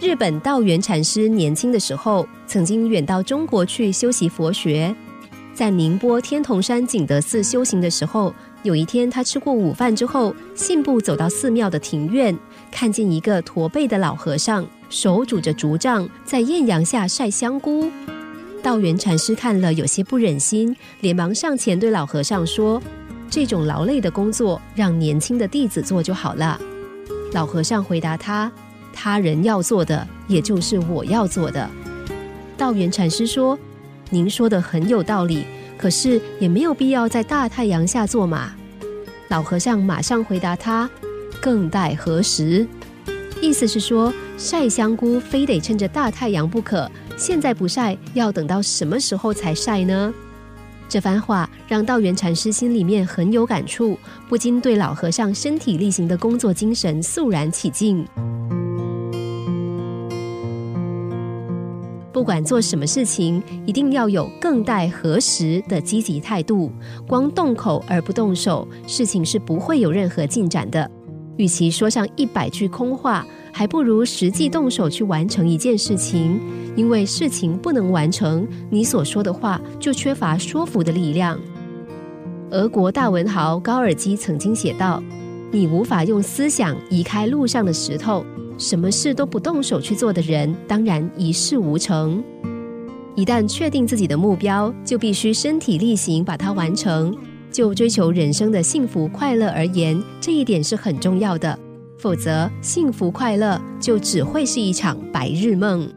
日本道元禅师年轻的时候，曾经远到中国去修习佛学，在宁波天童山景德寺修行的时候，有一天他吃过午饭之后，信步走到寺庙的庭院，看见一个驼背的老和尚，手拄着竹杖，在艳阳下晒香菇。道元禅师看了有些不忍心，连忙上前对老和尚说：“这种劳累的工作，让年轻的弟子做就好了。”老和尚回答他。他人要做的，也就是我要做的。道元禅师说：“您说的很有道理，可是也没有必要在大太阳下做嘛。”老和尚马上回答他：“更待何时？”意思是说，晒香菇非得趁着大太阳不可，现在不晒，要等到什么时候才晒呢？这番话让道元禅师心里面很有感触，不禁对老和尚身体力行的工作精神肃然起敬。不管做什么事情，一定要有更待何时的积极态度。光动口而不动手，事情是不会有任何进展的。与其说上一百句空话，还不如实际动手去完成一件事情。因为事情不能完成，你所说的话就缺乏说服的力量。俄国大文豪高尔基曾经写道：“你无法用思想移开路上的石头。”什么事都不动手去做的人，当然一事无成。一旦确定自己的目标，就必须身体力行把它完成。就追求人生的幸福快乐而言，这一点是很重要的。否则，幸福快乐就只会是一场白日梦。